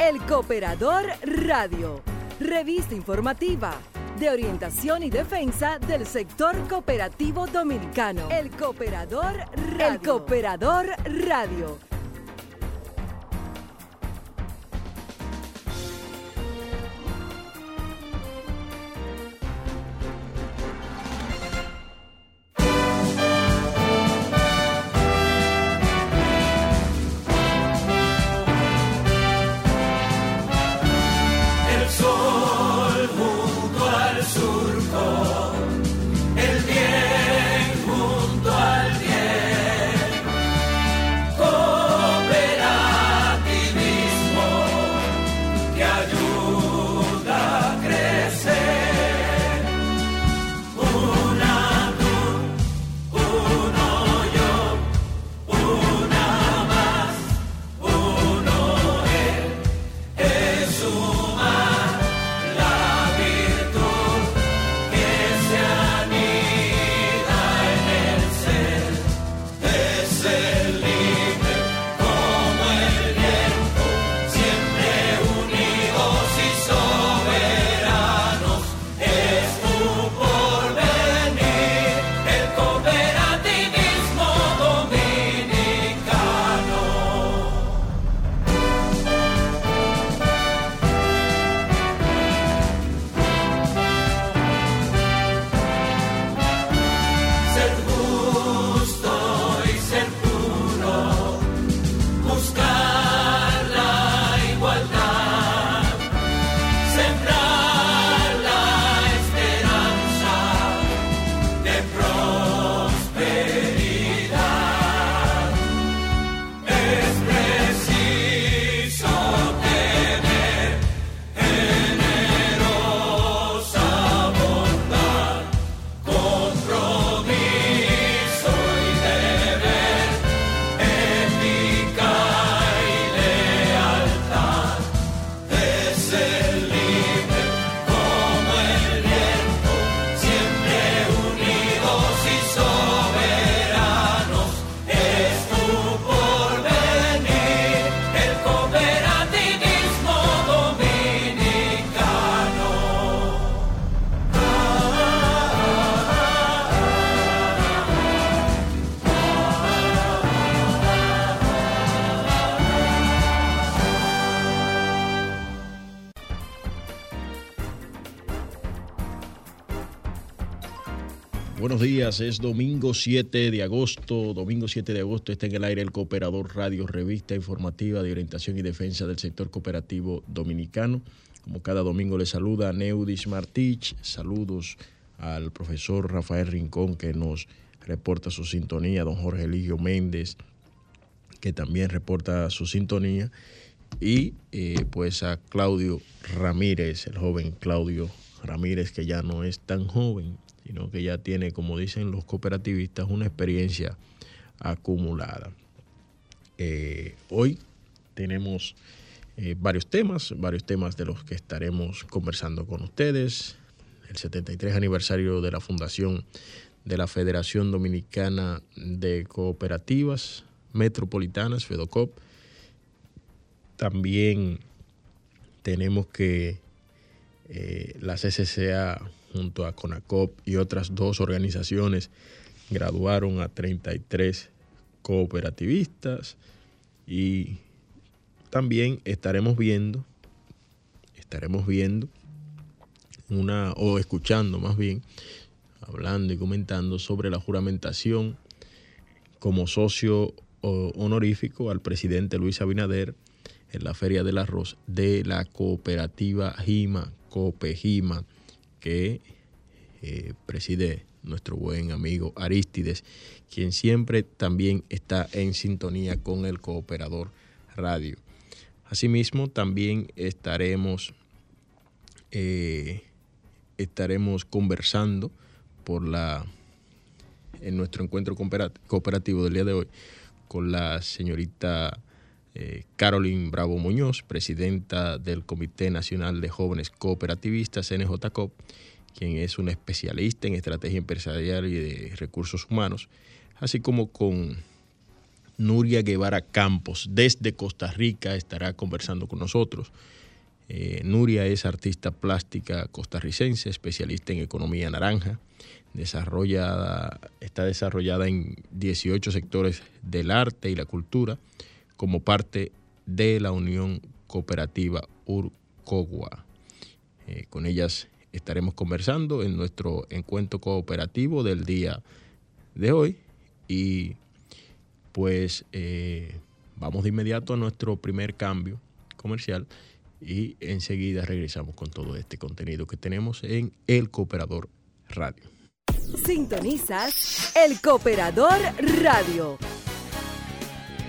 El Cooperador Radio, revista informativa de orientación y defensa del sector cooperativo dominicano. El Cooperador Radio. El Cooperador Radio es domingo 7 de agosto. Domingo 7 de agosto está en el aire el Cooperador Radio, revista informativa de orientación y defensa del sector cooperativo dominicano. Como cada domingo le saluda Neudis Martich. Saludos al profesor Rafael Rincón que nos reporta su sintonía, don Jorge Eligio Méndez que también reporta su sintonía y eh, pues a Claudio Ramírez, el joven Claudio Ramírez que ya no es tan joven, sino que ya tiene, como dicen los cooperativistas, una experiencia acumulada. Eh, hoy tenemos eh, varios temas, varios temas de los que estaremos conversando con ustedes. El 73 aniversario de la fundación de la Federación Dominicana de Cooperativas Metropolitanas, FEDOCOP. También tenemos que eh, la junto a CONACOP y otras dos organizaciones, graduaron a 33 cooperativistas y también estaremos viendo, estaremos viendo una, o escuchando más bien, hablando y comentando sobre la juramentación como socio honorífico al presidente Luis Abinader en la Feria del Arroz de la cooperativa Jima, Copejima que eh, preside nuestro buen amigo Aristides, quien siempre también está en sintonía con el Cooperador Radio. Asimismo, también estaremos, eh, estaremos conversando por la, en nuestro encuentro cooperativo del día de hoy con la señorita eh, Bravo Muñoz, presidenta del Comité Nacional de Jóvenes Cooperativistas, NJCOP, quien es una especialista en estrategia empresarial y de recursos humanos, así como con Nuria Guevara Campos, desde Costa Rica, estará conversando con nosotros. Eh, Nuria es artista plástica costarricense, especialista en economía naranja, desarrollada, está desarrollada en 18 sectores del arte y la cultura como parte de la Unión Cooperativa Urcogua. Eh, con ellas estaremos conversando en nuestro encuentro cooperativo del día de hoy y pues eh, vamos de inmediato a nuestro primer cambio comercial y enseguida regresamos con todo este contenido que tenemos en El Cooperador Radio. Sintonizas El Cooperador Radio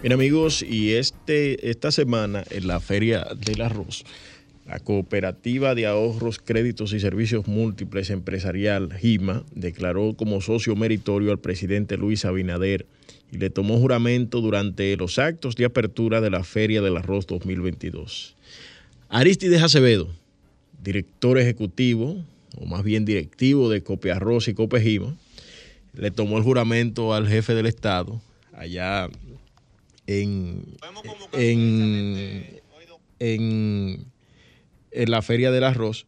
Bien amigos, y este, esta semana en la Feria del Arroz, la Cooperativa de Ahorros, Créditos y Servicios Múltiples Empresarial, GIMA, declaró como socio meritorio al presidente Luis Abinader y le tomó juramento durante los actos de apertura de la Feria del Arroz 2022. Aristides Acevedo, director ejecutivo, o más bien directivo de Cope Arroz y Cope Gima, le tomó el juramento al jefe del Estado allá en, en, en, la Feria del Arroz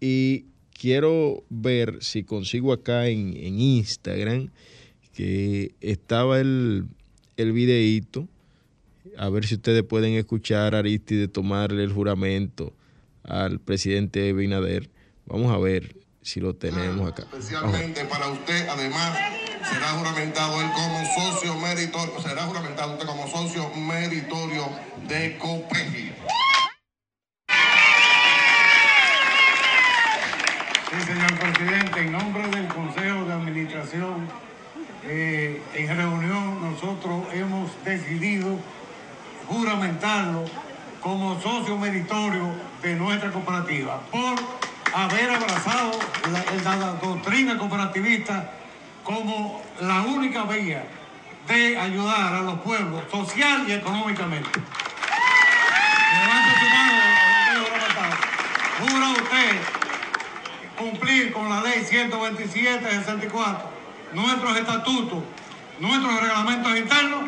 y quiero ver si consigo acá en, Instagram que estaba el, el videíto, a ver si ustedes pueden escuchar a Aristide tomarle el juramento al presidente Binader. Vamos a ver si lo tenemos acá. Especialmente para usted, además será juramentado él como socio meritorio, será juramentado usted como socio meritorio de COPEGI. Sí, señor presidente, en nombre del Consejo de Administración, eh, en reunión nosotros hemos decidido juramentarlo como socio meritorio de nuestra cooperativa por haber abrazado la, la doctrina cooperativista como la única vía de ayudar a los pueblos social y económicamente. Levante su mano, Jura usted cumplir con la ley 127-64, nuestros estatutos, nuestros reglamentos internos.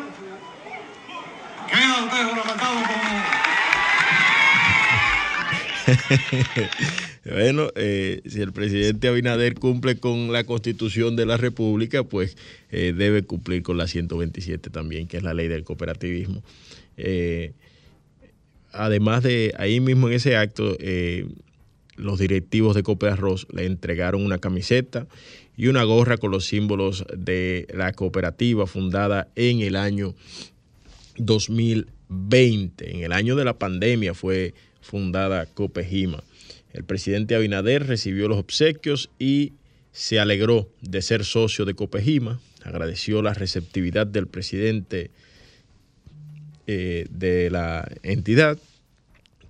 Queda usted juramentado como... Bueno, eh, si el presidente Abinader cumple con la constitución de la República, pues eh, debe cumplir con la 127 también, que es la ley del cooperativismo. Eh, además de ahí mismo en ese acto, los directivos de Cope Arroz le entregaron una camiseta y una gorra con los símbolos de la cooperativa fundada en el año 2020. En el año de la pandemia fue fundada Copejima. El presidente Abinader recibió los obsequios y se alegró de ser socio de Copejima, agradeció la receptividad del presidente eh, de la entidad,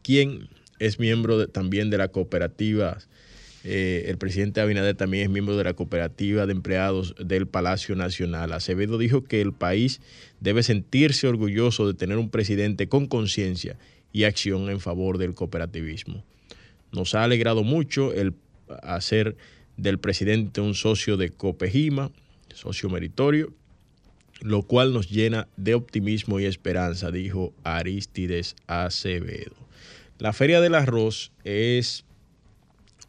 quien es miembro también de la cooperativa, eh, el presidente Abinader también es miembro de la cooperativa de empleados del Palacio Nacional. Acevedo dijo que el país debe sentirse orgulloso de tener un presidente con conciencia y acción en favor del cooperativismo. Nos ha alegrado mucho el hacer del presidente un socio de Copejima, socio meritorio, lo cual nos llena de optimismo y esperanza, dijo Aristides Acevedo. La Feria del Arroz es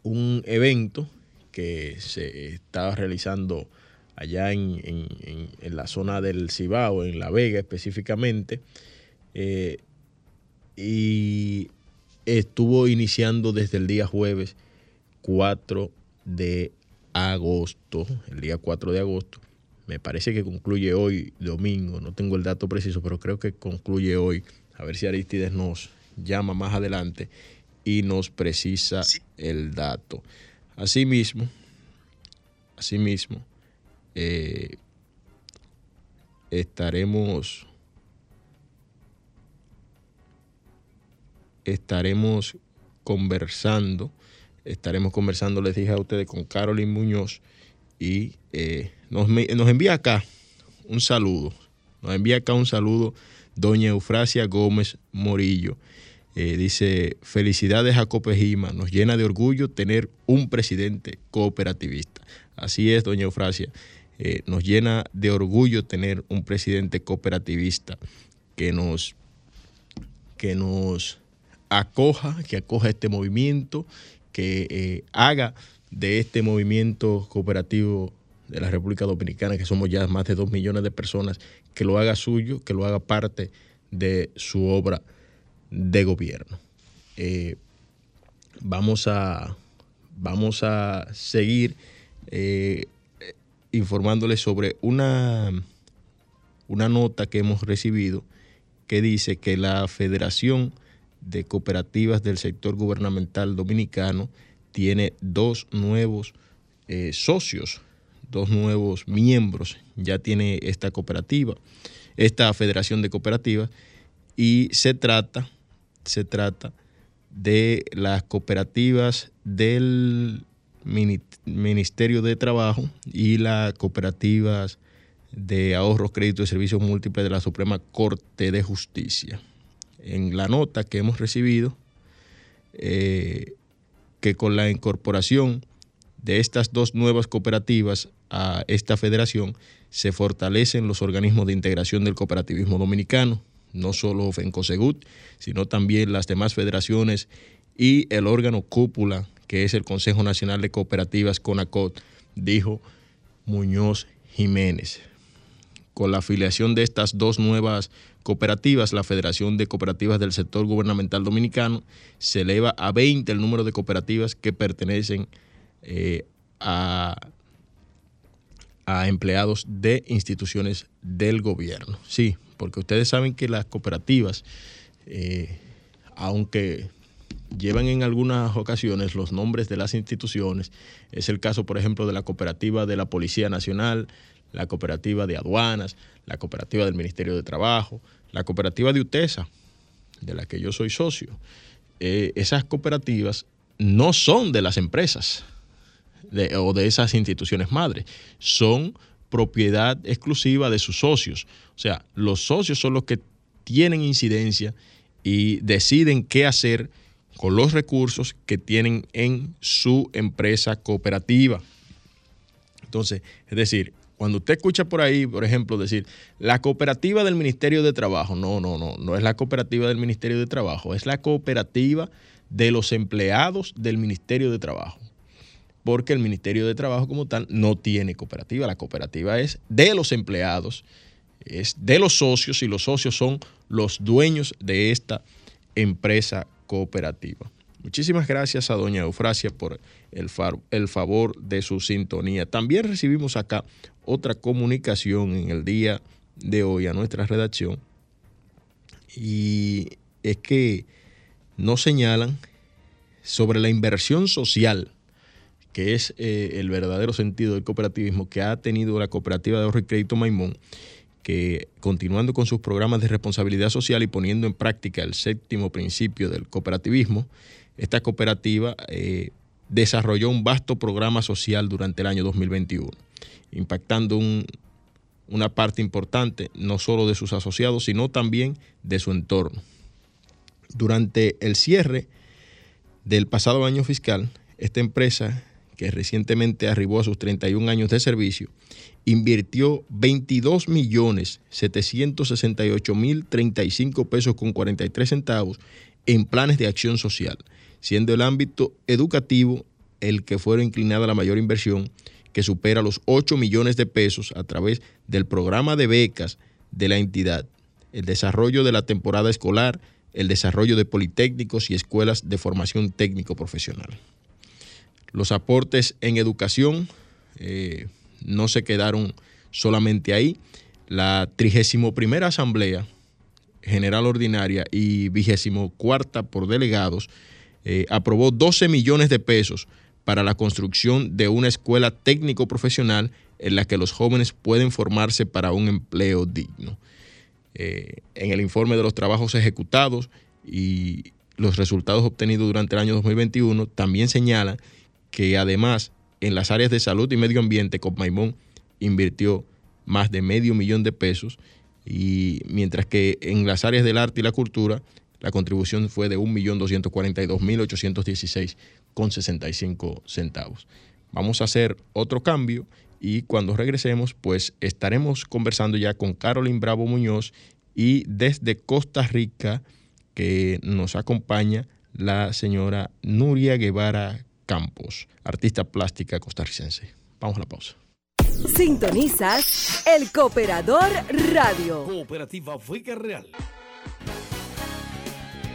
un evento que se está realizando allá en, la zona del Cibao, en La Vega específicamente, eh, y estuvo iniciando desde el día jueves 4 de agosto, el día 4 de agosto. Me parece que concluye hoy, domingo, no tengo el dato preciso, pero creo que concluye hoy. A ver si Aristides nos llama más adelante y nos precisa el dato. Asimismo, asimismo, eh, estaremos estaremos conversando, estaremos conversando, les dije a ustedes, con Carolyn Muñoz y eh, nos, nos envía acá un saludo, nos envía acá un saludo doña Eufrasia Gómez Morillo. Eh, dice, felicidades a Copejima, nos llena de orgullo tener un presidente cooperativista. Así es, doña Eufrasia, eh, nos llena de orgullo tener un presidente cooperativista que nos, que nos acoja, que acoja este movimiento, que eh, haga de este movimiento cooperativo de la República Dominicana, que somos ya más de dos millones de personas, que lo haga suyo, que lo haga parte de su obra de gobierno. Eh, vamos, a, vamos a seguir eh, informándoles sobre una, una nota que hemos recibido que dice que la Federación de Cooperativas del Sector Gubernamental Dominicano tiene dos nuevos eh, socios, dos nuevos miembros, ya tiene esta cooperativa, esta Federación de Cooperativas, y se trata se trata de las cooperativas del Ministerio de Trabajo y las cooperativas de ahorros, créditos y servicios múltiples de la Suprema Corte de Justicia. En la nota que hemos recibido, eh, que con la incorporación de estas dos nuevas cooperativas a esta federación se fortalecen los organismos de integración del cooperativismo dominicano, no solo FENCOSEGUT, sino también las demás federaciones y el órgano cúpula, que es el Consejo Nacional de Cooperativas CONACOT, dijo Muñoz Jiménez. Con la afiliación de estas dos nuevas cooperativas, la Federación de Cooperativas del Sector Gubernamental Dominicano se eleva a 20 el número de cooperativas que pertenecen eh, a, empleados de instituciones del gobierno. Sí, porque ustedes saben que las cooperativas, eh, aunque llevan en algunas ocasiones los nombres de las instituciones, es el caso, por ejemplo, de la cooperativa de la Policía Nacional, la cooperativa de aduanas, la cooperativa del Ministerio de Trabajo, la cooperativa de UTESA, de la que yo soy socio. Eh, esas cooperativas no son de las empresas o de esas instituciones madres, son propiedad exclusiva de sus socios. O sea, los socios son los que tienen incidencia y deciden qué hacer con los recursos que tienen en su empresa cooperativa. Entonces, es decir, cuando usted escucha por ahí, por ejemplo, decir la cooperativa del Ministerio de Trabajo, no, no, no, no es la cooperativa del Ministerio de Trabajo, es la cooperativa de los empleados del Ministerio de Trabajo porque el Ministerio de Trabajo como tal no tiene cooperativa. La cooperativa es de los empleados, es de los socios y los socios son los dueños de esta empresa cooperativa. Muchísimas gracias a doña Eufrasia por el, el favor de su sintonía. También recibimos acá otra comunicación en el día de hoy a nuestra redacción. Y es que nos señalan sobre la inversión social que es eh, el verdadero sentido del cooperativismo que ha tenido la cooperativa de ahorro y crédito Maimón, que continuando con sus programas de responsabilidad social y poniendo en práctica el séptimo principio del cooperativismo, esta cooperativa eh, desarrolló un vasto programa social durante el año 2021, impactando una parte importante no solo de sus asociados, sino también de su entorno. Durante el cierre del pasado año fiscal, esta empresa que recientemente arribó a sus 31 años de servicio, invirtió 22 millones 768 mil 35 pesos con 43 centavos en planes de acción social, siendo el ámbito educativo el que fuera inclinada la mayor inversión, que supera los 8 millones de pesos a través del programa de becas de la entidad, el desarrollo de la temporada escolar, el desarrollo de politécnicos y escuelas de formación técnico profesional. Los aportes en educación eh, no se quedaron solamente ahí. La 31 Asamblea General Ordinaria y 24 por delegados eh, aprobó 12 millones de pesos para la construcción de una escuela técnico profesional en la que los jóvenes pueden formarse para un empleo digno. Eh, en el informe de los trabajos ejecutados y los resultados obtenidos durante el año 2021 también señalan que además en las áreas de salud y medio ambiente, Copmaimón invirtió más de medio millón de pesos y mientras que en las áreas del arte y la cultura la contribución fue de 1.242.816,65 centavos. Vamos a hacer otro cambio y cuando regresemos pues estaremos conversando ya con Carolyn Bravo Muñoz y desde Costa Rica que nos acompaña la señora Nuria Guevara Campos, artista plástica costarricense. Vamos a la pausa. Sintonizas El Cooperador Radio. Cooperativa Fuega Real.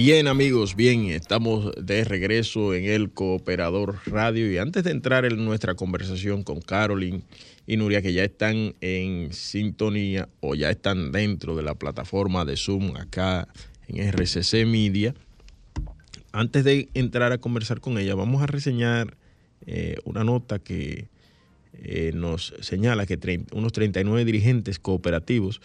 Bien amigos, bien, estamos de regreso en el Cooperador Radio. Y antes de entrar en nuestra conversación con Carolyn y Nuria que ya están en sintonía o ya están dentro de la plataforma de Zoom acá en RCC Media, antes de entrar a conversar con ella vamos a reseñar eh, una nota que eh, nos señala que unos 39 dirigentes cooperativos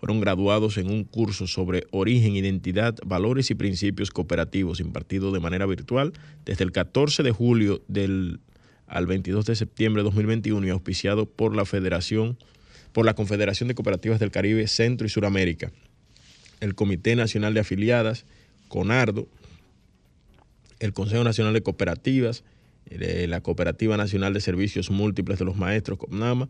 fueron graduados en un curso sobre origen, identidad, valores y principios cooperativos impartido de manera virtual desde el 14 de julio del, al 22 de septiembre de 2021 y auspiciado por la Federación, por la Confederación de Cooperativas del Caribe, Centro y Suramérica, el Comité Nacional de Afiliadas, CONARDO, el Consejo Nacional de Cooperativas, eh, la Cooperativa Nacional de Servicios Múltiples de los Maestros, COPNAMA,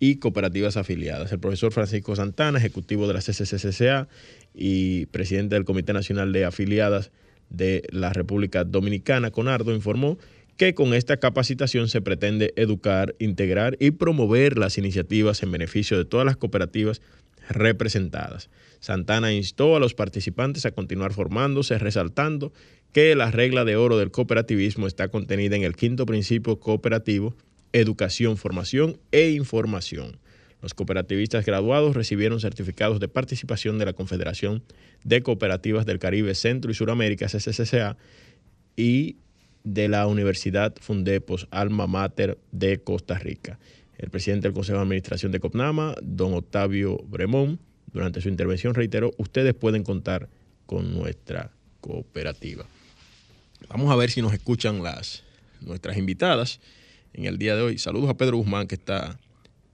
y cooperativas afiliadas. El profesor Francisco Santana, ejecutivo de la CCCCA y presidente del Comité Nacional de Afiliadas de la República Dominicana, Conardo, informó que con esta capacitación se pretende educar, integrar y promover las iniciativas en beneficio de todas las cooperativas representadas. Santana instó a los participantes a continuar formándose, resaltando que la regla de oro del cooperativismo está contenida en el quinto principio cooperativo educación, formación e información. Los cooperativistas graduados recibieron certificados de participación de la Confederación de Cooperativas del Caribe, Centro y Suramérica, CCCA, y de la Universidad Fundepos Alma Mater de Costa Rica. El presidente del Consejo de Administración de COPNAMA, don Octavio Bremón, durante su intervención reiteró, ustedes pueden contar con nuestra cooperativa. Vamos a ver si nos escuchan las, nuestras invitadas en el día de hoy. Saludos a Pedro Guzmán que está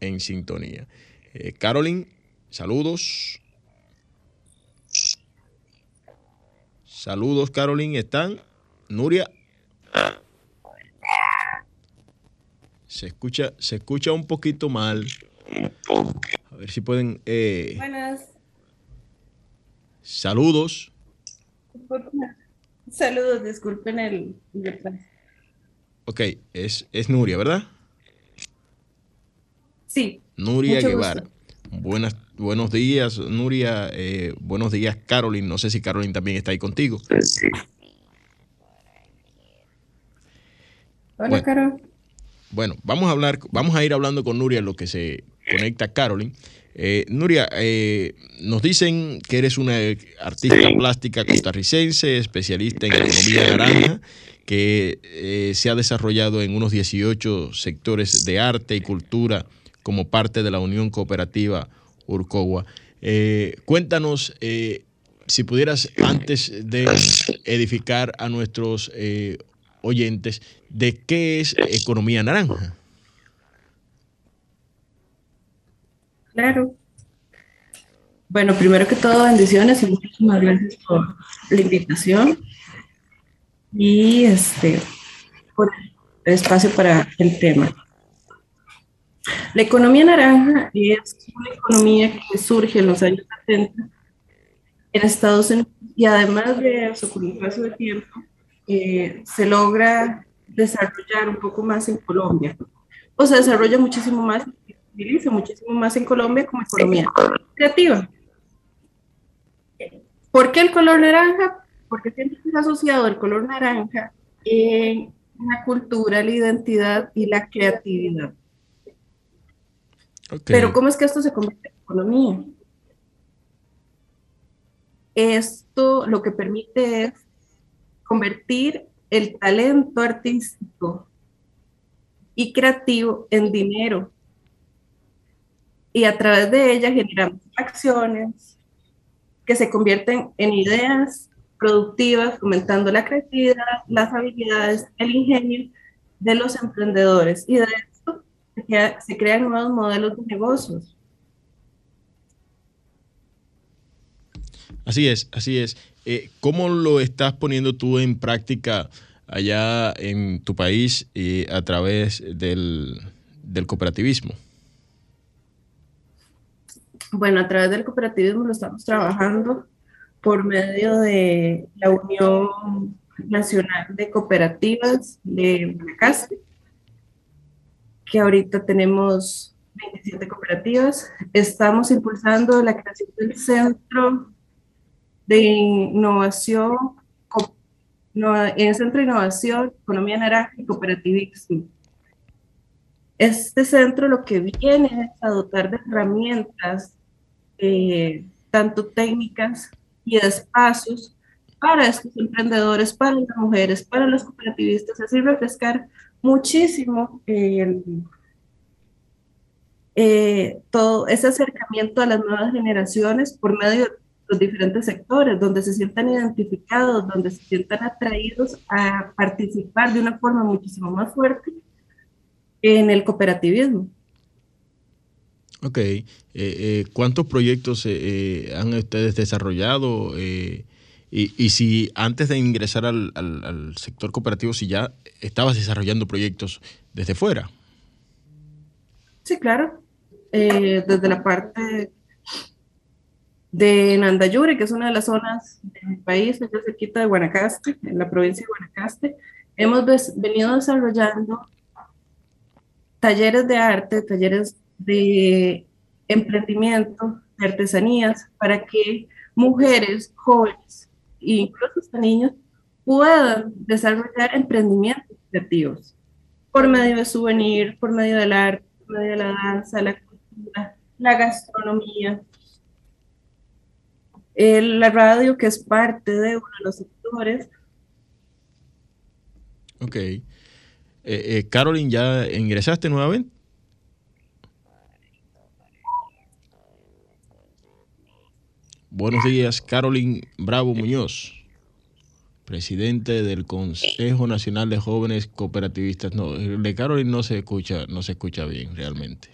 en sintonía. Eh, Carolyn, saludos. Saludos, Carolyn. ¿Están? Nuria. Se escucha, se escucha un poquito mal. A ver si pueden. Eh, Buenas. Saludos. Saludos, disculpen el, Ok, es, es Nuria, ¿verdad? Sí. Nuria Guevara. Buenas, buenos días, Nuria. Eh, buenos días, Carolyn. No sé si Carolyn también está ahí contigo. Sí. Hola, bueno, Carol. Bueno, vamos a hablar, vamos a ir hablando con Nuria lo que se conecta Carolyn. Eh, Nuria, eh, nos dicen que eres una artista plástica costarricense, especialista en economía naranja que eh, se ha desarrollado en unos 18 sectores de arte y cultura como parte de la Unión Cooperativa Urcogua. Eh, cuéntanos, eh, si pudieras, antes de edificar a nuestros oyentes, de qué es economía naranja. Claro. Bueno, primero que todo, bendiciones y muchísimas gracias por la invitación y este, por el espacio para el tema. La economía naranja es una economía que surge en los años 70 en Estados Unidos y además de eso, con un paso de tiempo, eh, se logra desarrollar un poco más en Colombia. O se desarrolla muchísimo más, se utiliza muchísimo más en Colombia como economía creativa. ¿Por qué el color naranja? Porque siempre ha asociado el color naranja en la cultura, la identidad y la creatividad. Pero ¿cómo es que esto se convierte en economía? Esto lo que permite es convertir el talento artístico y creativo en dinero. Y a través de ella generamos acciones que se convierten en ideas productivas, fomentando la creatividad, las habilidades, el ingenio de los emprendedores. Y de esto se crean nuevos modelos de negocios. Así es, así es. Eh, ¿Cómo lo estás poniendo tú en práctica allá en tu país y a través del, cooperativismo? Bueno, a través del cooperativismo lo estamos trabajando por medio de la Unión Nacional de Cooperativas de Guanacaste, que ahorita tenemos 27 cooperativas. Estamos impulsando la creación del Centro de Innovación en el Centro de Innovación, Economía Naranja y Cooperativismo. Este centro lo que viene es a dotar de herramientas, eh, tanto técnicas y espacios para estos emprendedores, para las mujeres, para los cooperativistas, así refrescar muchísimo eh, todo ese acercamiento a las nuevas generaciones por medio de los diferentes sectores, donde se sientan identificados, donde se sientan atraídos a participar de una forma muchísimo más fuerte en el cooperativismo. Ok. Eh, eh, ¿Cuántos proyectos eh, han ustedes desarrollado? Y, y, si antes de ingresar al, al, al, sector cooperativo, si ya estabas desarrollando proyectos desde fuera. Sí, claro. desde la parte de Nandayure, que es una de las zonas del país, es cerquita de Guanacaste, en la provincia de Guanacaste, hemos venido desarrollando talleres de arte, talleres de emprendimiento, de artesanías, para que mujeres, jóvenes e incluso niños puedan desarrollar emprendimientos creativos por medio de souvenir, por medio del arte, por medio de la danza, la cultura, la gastronomía, la radio, que es parte de uno de los sectores. Ok. Eh, eh, Carolyn, ¿ya ingresaste nuevamente? Buenos días, Carolyn Bravo Muñoz, presidente del Consejo Nacional de Jóvenes Cooperativistas. No, de Carolyn no se escucha, no se escucha bien realmente.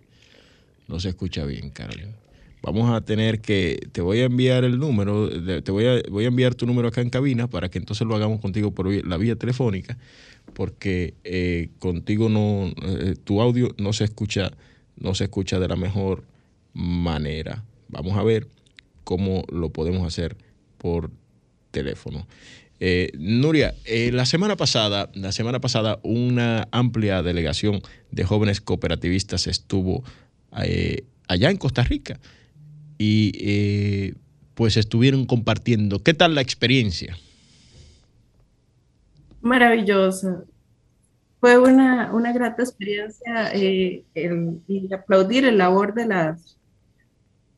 No se escucha bien, Carolyn vamos a tener que, te voy a enviar el número, te voy a, voy a enviar tu número acá en cabina para que entonces lo hagamos contigo por la vía telefónica, porque eh, contigo no, eh, tu audio no se escucha, no se escucha de la mejor manera. Vamos a ver cómo lo podemos hacer por teléfono. Eh, Nuria, la semana pasada, la semana pasada, una amplia delegación de jóvenes cooperativistas estuvo allá en Costa Rica y eh, pues estuvieron compartiendo. ¿Qué tal la experiencia? Maravillosa. Fue una, grata experiencia eh, y aplaudir el labor de las,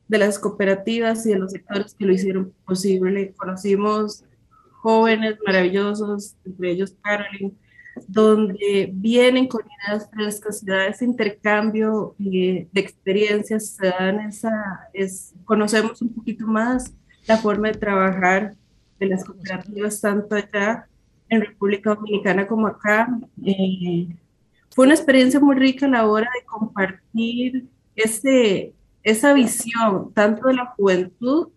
de las cooperativas y de los sectores que lo hicieron posible. Conocimos jóvenes maravillosos, entre ellos Carolyn, donde vienen con ideas frescas, ese intercambio eh, de experiencias, se dan esa, es, conocemos un poquito más la forma de trabajar de las cooperativas, tanto allá en República Dominicana como acá. Eh, fue una experiencia muy rica a la hora de compartir ese, esa visión, tanto de la juventud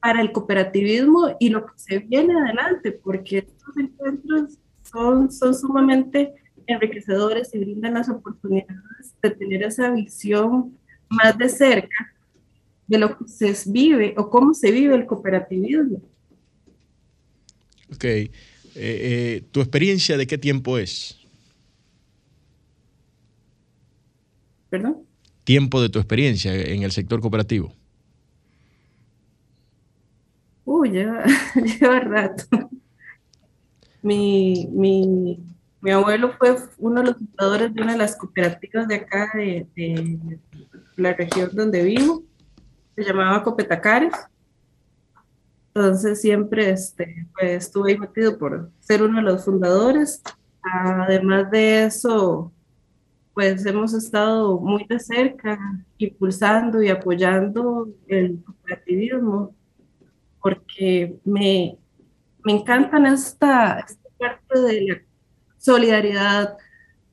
para el cooperativismo y lo que se viene adelante, porque estos encuentros son, son sumamente enriquecedores y brindan las oportunidades de tener esa visión más de cerca de lo que se vive o cómo se vive el cooperativismo. Ok. Eh, eh, ¿Tu experiencia de qué tiempo es? ¿Perdón? Tiempo de tu experiencia en el sector cooperativo. Uy, lleva, lleva rato. Mi, mi, mi, abuelo fue uno de los fundadores de una de las cooperativas de acá, de, de la región donde vivo. Se llamaba Copetacares. Entonces siempre este, pues, estuve metido por ser uno de los fundadores. Además de eso, pues hemos estado muy de cerca impulsando y apoyando el cooperativismo porque me, me encantan esta, esta parte de la solidaridad,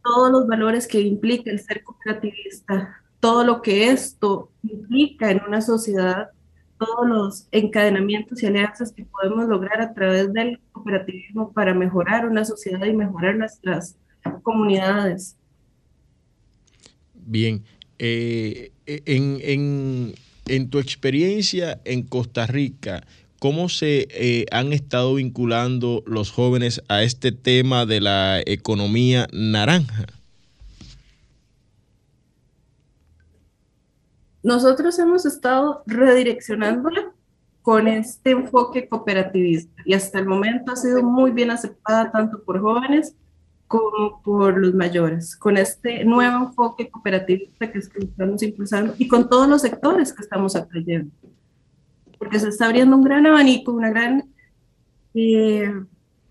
todos los valores que implica el ser cooperativista, todo lo que esto implica en una sociedad, todos los encadenamientos y alianzas que podemos lograr a través del cooperativismo para mejorar una sociedad y mejorar nuestras comunidades. Bien, eh, en, en, en tu experiencia en Costa Rica, ¿cómo se eh, han estado vinculando los jóvenes a este tema de la economía naranja? Nosotros hemos estado redireccionándola con este enfoque cooperativista y hasta el momento ha sido muy bien aceptada tanto por jóvenes como por los mayores, con este nuevo enfoque cooperativista que, estamos impulsando y con todos los sectores que estamos atrayendo. Porque se está abriendo un gran abanico, una gran eh,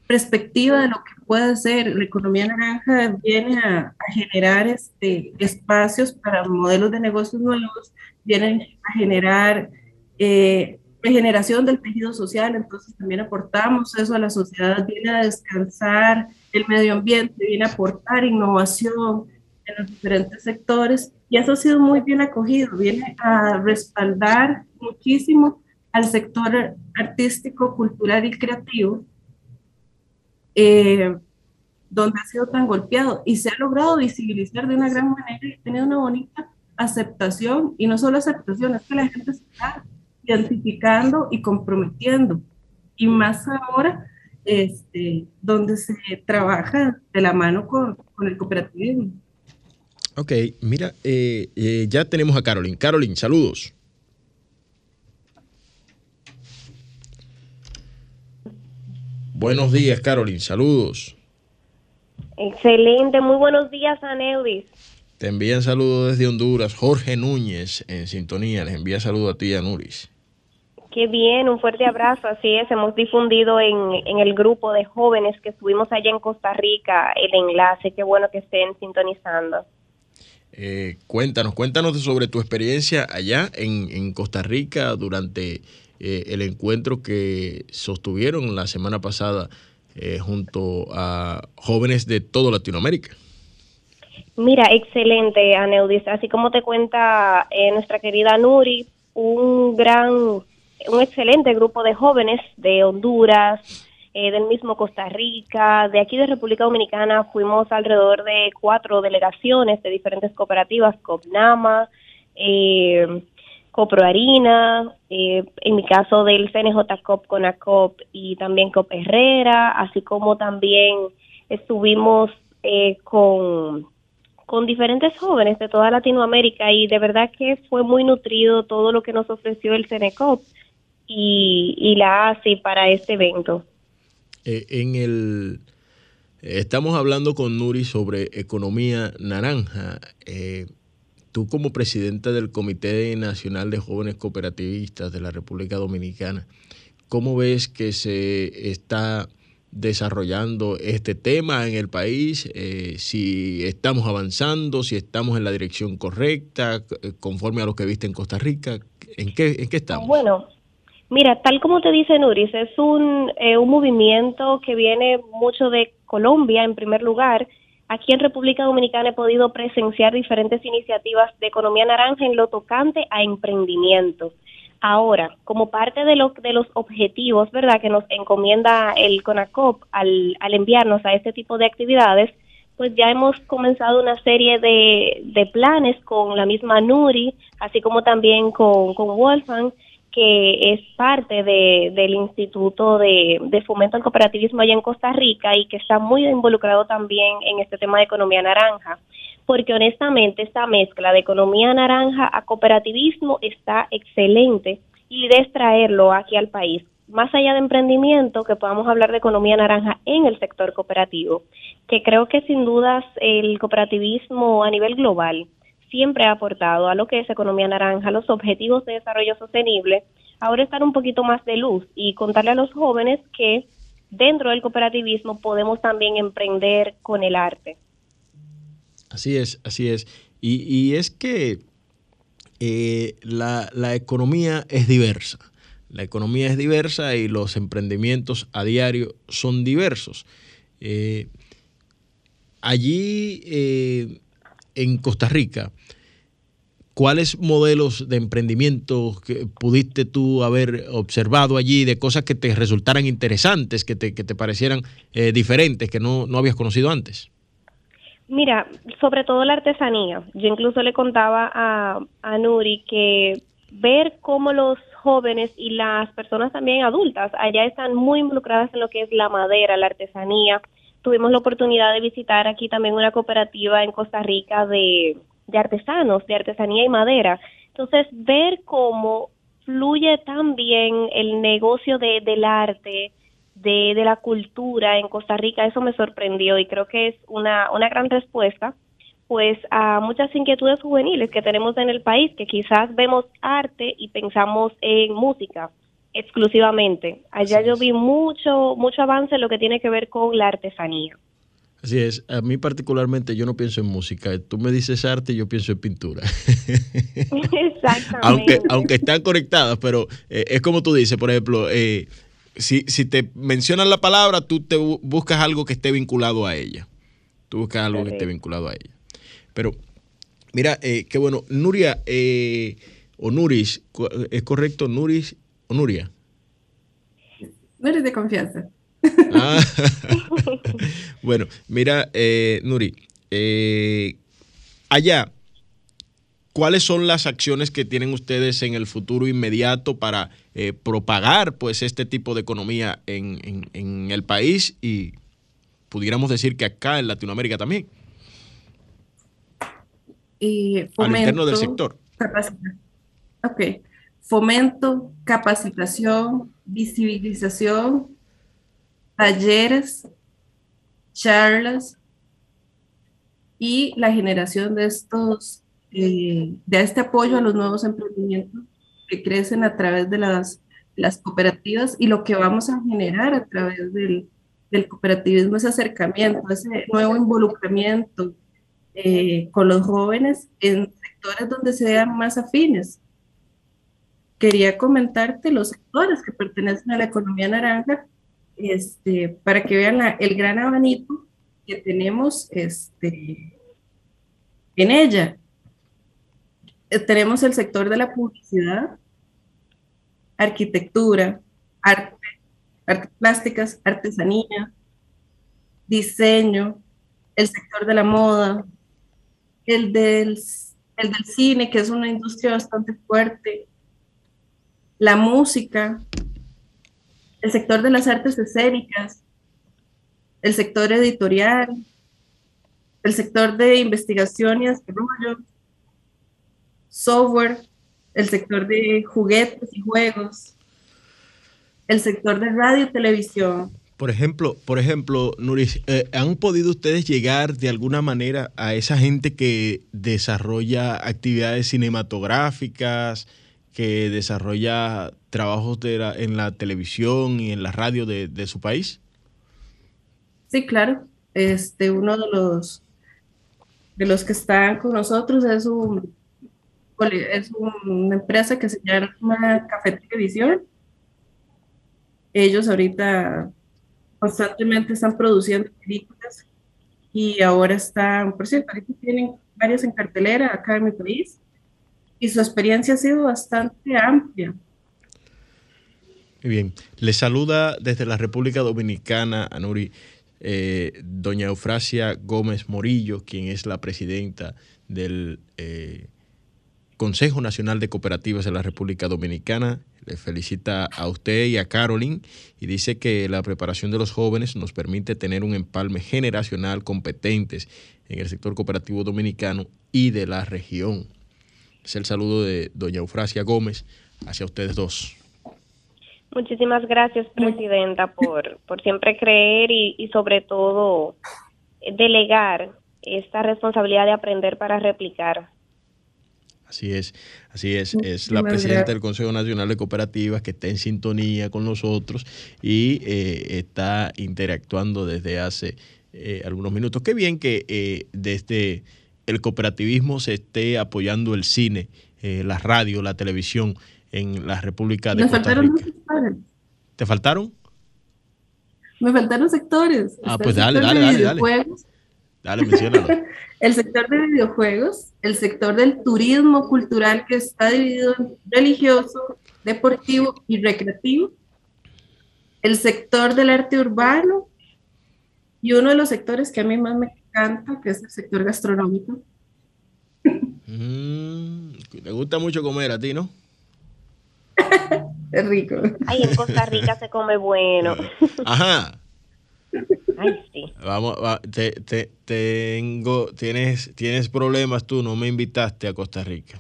perspectiva de lo que puede ser. La economía naranja viene a, generar este, espacios para modelos de negocios nuevos, viene a generar eh, regeneración del tejido social, entonces también aportamos eso a la sociedad, viene a descansar el medio ambiente, viene a aportar innovación en los diferentes sectores y eso ha sido muy bien acogido, viene a respaldar muchísimo al sector artístico, cultural y creativo, eh, donde ha sido tan golpeado y se ha logrado visibilizar de una gran manera y ha tenido una bonita aceptación y no solo aceptación, es que la gente está identificando y comprometiendo. Y más ahora, este, donde se trabaja de la mano con, el cooperativismo. Ok, mira, eh, eh, ya tenemos a Carolyn. Carolyn, saludos. Buenos días, Carolyn, saludos. Excelente, muy buenos días, Aneudis. Te envían saludos desde Honduras. Jorge Núñez en sintonía. Les envía saludos a ti, Anuris. Qué bien, un fuerte abrazo. Así es, hemos difundido en, el grupo de jóvenes que estuvimos allá en Costa Rica el enlace. Qué bueno que estén sintonizando. Eh, cuéntanos, cuéntanos sobre tu experiencia allá en, Costa Rica durante eh, el encuentro que sostuvieron la semana pasada eh, junto a jóvenes de toda Latinoamérica. Mira, excelente, Aneudis. Así como te cuenta nuestra querida Nuri, un gran un excelente grupo de jóvenes de Honduras, eh, del mismo Costa Rica, de aquí de República Dominicana. Fuimos alrededor de cuatro delegaciones de diferentes cooperativas, COPNAMA, eh, Coproharina, eh, en mi caso del CNJ COP CONACOP y también COP Herrera, así como también estuvimos eh, con con diferentes jóvenes de toda Latinoamérica y de verdad que fue muy nutrido todo lo que nos ofreció el CNCOP y, la hace para este evento. Eh, en el estamos hablando con Nuri sobre economía naranja. Eh, tú como presidenta del Comité Nacional de Jóvenes Cooperativistas de la República Dominicana, ¿cómo ves que se está desarrollando este tema en el país? Eh, si estamos avanzando, si estamos en la dirección correcta, conforme a lo que viste en Costa Rica, ¿en qué, en qué estamos? Bueno, Mira, tal como te dice Nuris, es un, eh, un movimiento que viene mucho de Colombia en primer lugar. Aquí en República Dominicana he podido presenciar diferentes iniciativas de economía naranja en lo tocante a emprendimiento. Ahora, como parte de, de los objetivos, ¿verdad?, que nos encomienda el CONACOP al, al enviarnos a este tipo de actividades, pues ya hemos comenzado una serie de, de planes con la misma Nuri, así como también con, con Wolfgang, que es parte de, del Instituto de, Fomento al Cooperativismo allá en Costa Rica y que está muy involucrado también en este tema de economía naranja, porque honestamente esta mezcla de economía naranja a cooperativismo está excelente y de traerlo aquí al país. más allá de emprendimiento, que podamos hablar de economía naranja en el sector cooperativo, que creo que sin dudas el cooperativismo a nivel global siempre ha aportado a lo que es economía naranja, los objetivos de desarrollo sostenible, ahora están un poquito más de luz y contarle a los jóvenes que dentro del cooperativismo podemos también emprender con el arte. Así es, así es. Y, es que eh, la, economía es diversa. La economía es diversa y los emprendimientos a diario son diversos. Eh, allí eh, en Costa Rica, ¿cuáles modelos de emprendimiento que pudiste tú haber observado allí de cosas que te resultaran interesantes, que te, que te parecieran eh, diferentes, que no, no habías conocido antes? Mira, sobre todo la artesanía. Yo incluso le contaba a, a Nuri que ver cómo los jóvenes y las personas también adultas allá están muy involucradas en lo que es la madera, la artesanía, tuvimos la oportunidad de visitar aquí también una cooperativa en Costa Rica de, artesanos, de artesanía y madera. Entonces, ver cómo fluye también el negocio de, del arte, de, de, la cultura en Costa Rica, eso me sorprendió y creo que es una, una gran respuesta pues a muchas inquietudes juveniles que tenemos en el país, que quizás vemos arte y pensamos en música, exclusivamente. Allá yo vi mucho, mucho avance en lo que tiene que ver con la artesanía. Así es, a mí particularmente yo no pienso en música, tú me dices arte y yo pienso en pintura. Exactamente. aunque, aunque están conectadas, pero eh, es como tú dices, por ejemplo, eh, si, si te mencionan la palabra, tú te buscas algo que esté vinculado a ella. Tú buscas algo que esté vinculado a ella. Pero, mira, eh, qué bueno, Nuria o Nuris, ¿es correcto? Nuris o Nuria? No eres de confianza. Ah. bueno, mira, eh, Nuri, eh, allá, ¿cuáles son las acciones que tienen ustedes en el futuro inmediato para eh, propagar pues este tipo de economía en, el país y pudiéramos decir que acá en Latinoamérica también? Y Al interno del sector. Ok fomento, capacitación, visibilización, talleres, charlas y la generación de estos, eh, de este apoyo a los nuevos emprendimientos que crecen a través de las, las cooperativas y lo que vamos a generar a través del, del cooperativismo, ese acercamiento, ese nuevo involucramiento eh, con los jóvenes en sectores donde sean más afines quería comentarte los sectores que pertenecen a la economía naranja, este, para que vean el gran abanico que tenemos este, en ella. Eh, tenemos el sector de la publicidad, arquitectura, arte, artes plásticas, artesanía, diseño, el sector de la moda, el del, el del cine, que es una industria bastante fuerte, la música, el sector de las artes escénicas, el sector editorial, el sector de investigación y desarrollo, software, el sector de juguetes y juegos, el sector de radio y televisión. Por ejemplo, por ejemplo, Nuris, eh, ¿han podido ustedes llegar de alguna manera a esa gente que desarrolla actividades cinematográficas, que desarrolla trabajos en la televisión y en la radio de, su país? Sí, claro. Este, uno de los de los que están con nosotros es un es una empresa que se llama Café Televisión. Ellos ahorita constantemente están produciendo películas y ahora están, por cierto, ahorita tienen varias en cartelera acá en mi país y su experiencia ha sido bastante amplia. Muy bien. Le saluda desde la República Dominicana, Anuri, eh, doña Eufrasia Gómez Morillo, quien es la presidenta del eh, Consejo Nacional de Cooperativas de la República Dominicana. Le felicita a usted y a Carolyn y dice que la preparación de los jóvenes nos permite tener un empalme generacional competentes en el sector cooperativo dominicano y de la región. Es el saludo de doña Eufrasia Gómez hacia ustedes dos. Muchísimas gracias, Presidenta, por, por siempre creer y, y sobre todo delegar esta responsabilidad de aprender para replicar. Así es, así es. Es la presidenta del Consejo Nacional de Cooperativas que está en sintonía con nosotros y eh, está interactuando desde hace eh, algunos minutos. Qué bien que eh, desde el cooperativismo se esté apoyando el cine, la radio, la televisión en la República de Costa Rica. ¿Te faltaron? Me faltaron sectores. Ah, pues dale, dale, dale, dale. Dale, menciónalo. el sector de videojuegos, el sector del turismo cultural que está dividido en religioso, deportivo y recreativo, el sector del arte urbano y uno de los sectores que a mí más me encanta, que es el sector gastronómico. Mm, te gusta mucho comer a ti, ¿no? es rico. Ay, en Costa Rica se come bueno. Ajá. Ay, sí. Vamos, te, te, tengo, tienes, tienes problemas tú, no me invitaste a Costa Rica.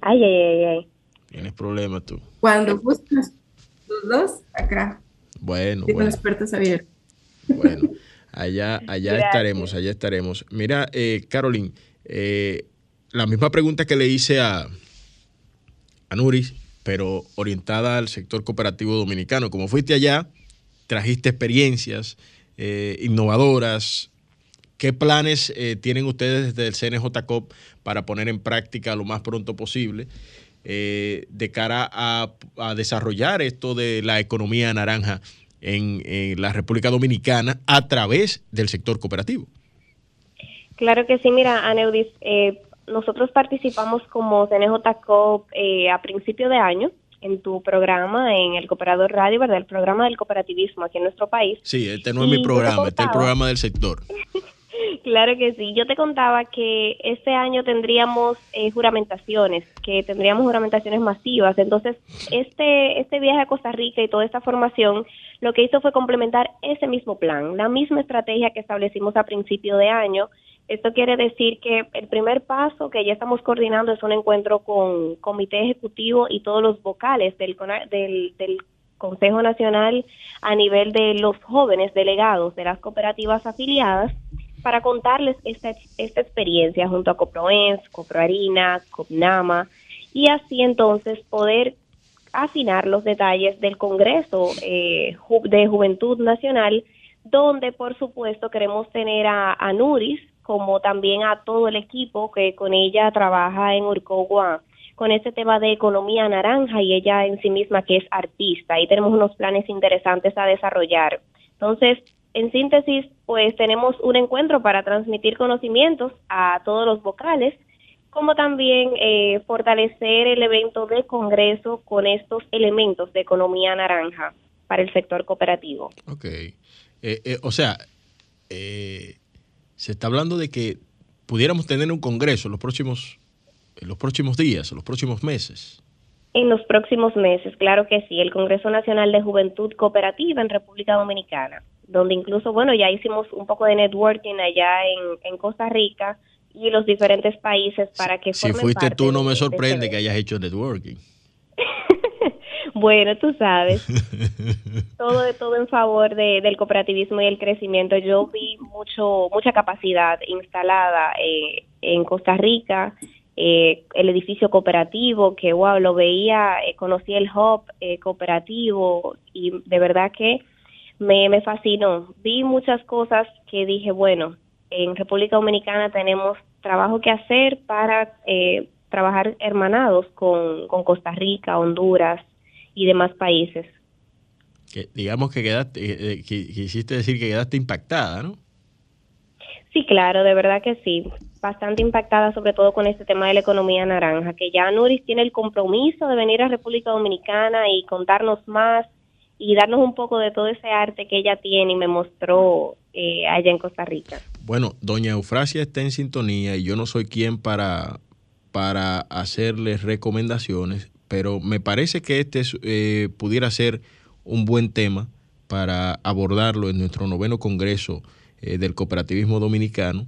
Ay, ay, ay, ay. Tienes problemas tú. Cuando gustes los dos, acá. Bueno, bueno. las puertas abiertas. Bueno, allá, allá estaremos, allá estaremos. Mira, eh, Caroline, eh, la misma pregunta que le hice a, a Nuris, pero orientada al sector cooperativo dominicano. Como fuiste allá, trajiste experiencias eh, innovadoras. ¿Qué planes eh, tienen ustedes desde el CNJCOP para poner en práctica lo más pronto posible eh, de cara a, desarrollar esto de la economía naranja en, la República Dominicana a través del sector cooperativo? Claro que sí, mira, Aneudis, nosotros participamos como CNJCOP a principio de año en tu programa, en el Cooperador Radio, ¿verdad? El programa del cooperativismo aquí en nuestro país. Sí, este no es mi programa, este es el programa del sector. Claro que sí. Yo te contaba que este año tendríamos eh, juramentaciones, que tendríamos juramentaciones masivas. Entonces, este, este viaje a Costa Rica y toda esta formación lo que hizo fue complementar ese mismo plan, la misma estrategia que establecimos a principio de año esto quiere decir que el primer paso que ya estamos coordinando es un encuentro con comité ejecutivo y todos los vocales del, del, Consejo Nacional a nivel de los jóvenes delegados de las cooperativas afiliadas para contarles esta, esta experiencia junto a Coproens, Coproharina, Copnama y así entonces poder afinar los detalles del Congreso eh, de Juventud Nacional donde por supuesto queremos tener a, a Nuris como también a todo el equipo que con ella trabaja en Urcogua con ese tema de economía naranja y ella en sí misma que es artista y tenemos unos planes interesantes a desarrollar. Entonces, en síntesis, pues tenemos un encuentro para transmitir conocimientos a todos los vocales, como también eh, fortalecer el evento de Congreso con estos elementos de economía naranja para el sector cooperativo. Ok. Eh, eh, o sea, eh, se está hablando de que pudiéramos tener un congreso en los próximos, en los próximos días, en los próximos meses. En los próximos meses, claro que sí, el Congreso Nacional de Juventud Cooperativa en República Dominicana, donde incluso, bueno, ya hicimos un poco de networking allá en, Costa Rica y los diferentes países para que... Si fuiste tú, no me sorprende que hayas hecho networking. Bueno, tú sabes, todo de todo en favor de, del cooperativismo y el crecimiento. Yo vi mucho mucha capacidad instalada eh, en Costa Rica, eh, el edificio cooperativo, que wow, lo veía, eh, conocí el hub cooperativo y de verdad que me, me fascinó. Vi muchas cosas que dije, bueno, en República Dominicana tenemos trabajo que hacer para trabajar hermanados con, con Costa Rica, Honduras, y demás países. Que, digamos que quedaste, eh, eh, quisiste decir que quedaste impactada, ¿no? Sí, claro, de verdad que sí. Bastante impactada, sobre todo con este tema de la economía naranja, que ya Nuris tiene el compromiso de venir a República Dominicana y contarnos más y darnos un poco de todo ese arte que ella tiene y me mostró eh, allá en Costa Rica. Bueno, doña Eufrasia está en sintonía y yo no soy quien para, para hacerles recomendaciones, pero me parece que este eh, pudiera ser un buen tema para abordarlo en nuestro noveno Congreso eh, del Cooperativismo Dominicano,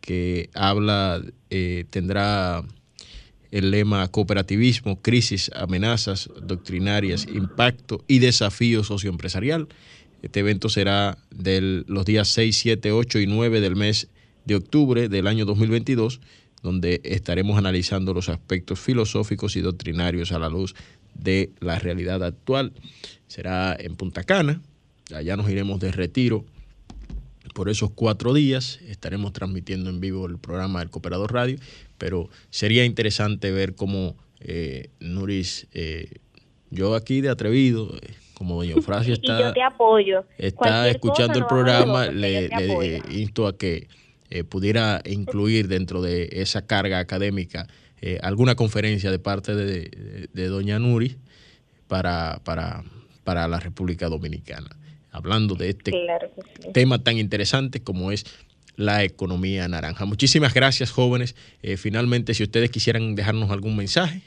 que habla, eh, tendrá el lema cooperativismo, crisis, amenazas doctrinarias, impacto y desafío socioempresarial. Este evento será de los días 6, 7, 8 y 9 del mes de octubre del año 2022, donde estaremos analizando los aspectos filosóficos y doctrinarios a la luz de la realidad actual. Será en Punta Cana, allá nos iremos de retiro por esos cuatro días. Estaremos transmitiendo en vivo el programa del Cooperador Radio, pero sería interesante ver cómo eh, Nuris, eh, yo aquí de atrevido, eh, como doña Eufrasia está, yo te apoyo. está escuchando el programa, le, le insto a que pudiera incluir dentro de esa carga académica alguna conferencia de parte de, de, doña Nuris para, para, para la República Dominicana. Hablando de este tema tan interesante como es la economía naranja. Muchísimas gracias, jóvenes. Eh, finalmente, si ustedes quisieran dejarnos algún mensaje.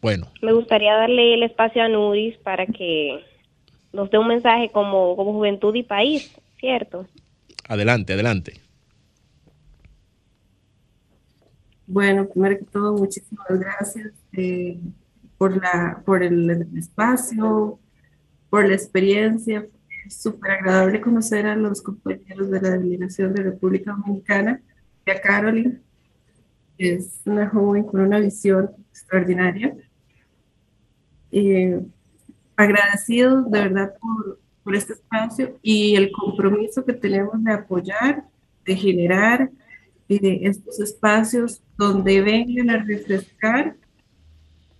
Bueno. Me gustaría darle el espacio a Nudis para que nos dé un mensaje como, como juventud y país, ¿cierto? Adelante, adelante. Bueno, primero que todo, muchísimas gracias. Eh, por, la, por el espacio, por la experiencia. Súper agradable conocer a los compañeros de la delegación de República Dominicana y a Carolyn. Es una joven con una visión extraordinaria. Eh, agradecido de verdad por, por este espacio y el compromiso que tenemos de apoyar, de generar eh, estos espacios donde vengan a refrescar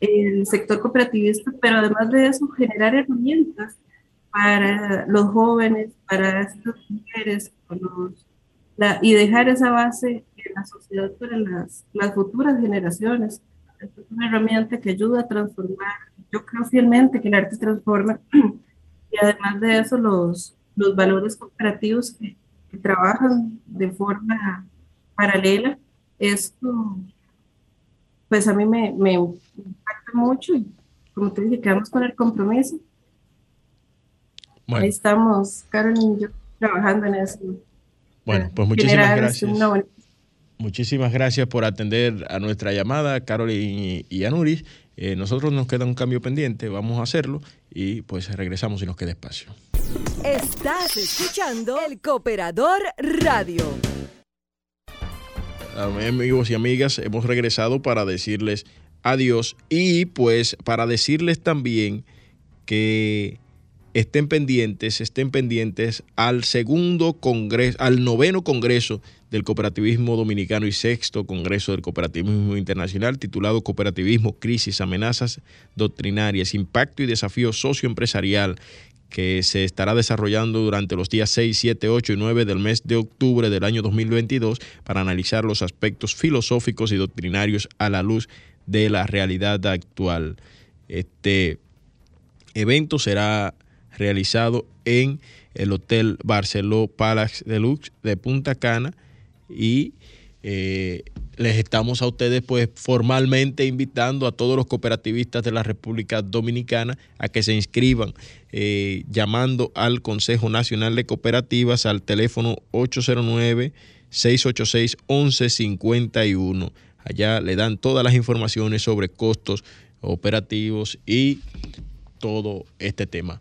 el sector cooperativista, pero además de eso, generar herramientas para los jóvenes, para estas mujeres, y dejar esa base en la sociedad para las, las futuras generaciones. es una herramienta que ayuda a transformar. Yo creo fielmente que el arte transforma y además de eso los, los valores cooperativos que, que trabajan de forma paralela. Esto pues a mí me, impacta mucho y como te dije, quedamos con el compromiso. Ahí estamos, Carolyn y yo, trabajando en eso. Bueno, pues muchísimas gracias. Muchísimas gracias por atender a nuestra llamada, Carolyn y, Anuris. Eh, nosotros nos queda un cambio pendiente, vamos a hacerlo y pues regresamos y nos queda espacio. Estás escuchando el Cooperador Radio amigos y amigas, hemos regresado para decirles adiós y pues para decirles también que estén pendientes, estén pendientes al segundo congreso, al noveno congreso del cooperativismo dominicano y sexto congreso del cooperativismo internacional titulado Cooperativismo, Crisis, Amenazas Doctrinarias, Impacto y Desafío Socioempresarial que se estará desarrollando durante los días 6, 7, 8 y 9 del mes de octubre del año 2022 para analizar los aspectos filosóficos y doctrinarios a la luz de la realidad actual. Este evento será realizado en el Hotel Barceló Palace Deluxe de Punta Cana y eh, les estamos a ustedes pues formalmente invitando a todos los cooperativistas de la República Dominicana a que se inscriban eh, llamando al Consejo Nacional de Cooperativas al teléfono 809 686 1151. Allá le dan todas las informaciones sobre costos operativos y todo este tema.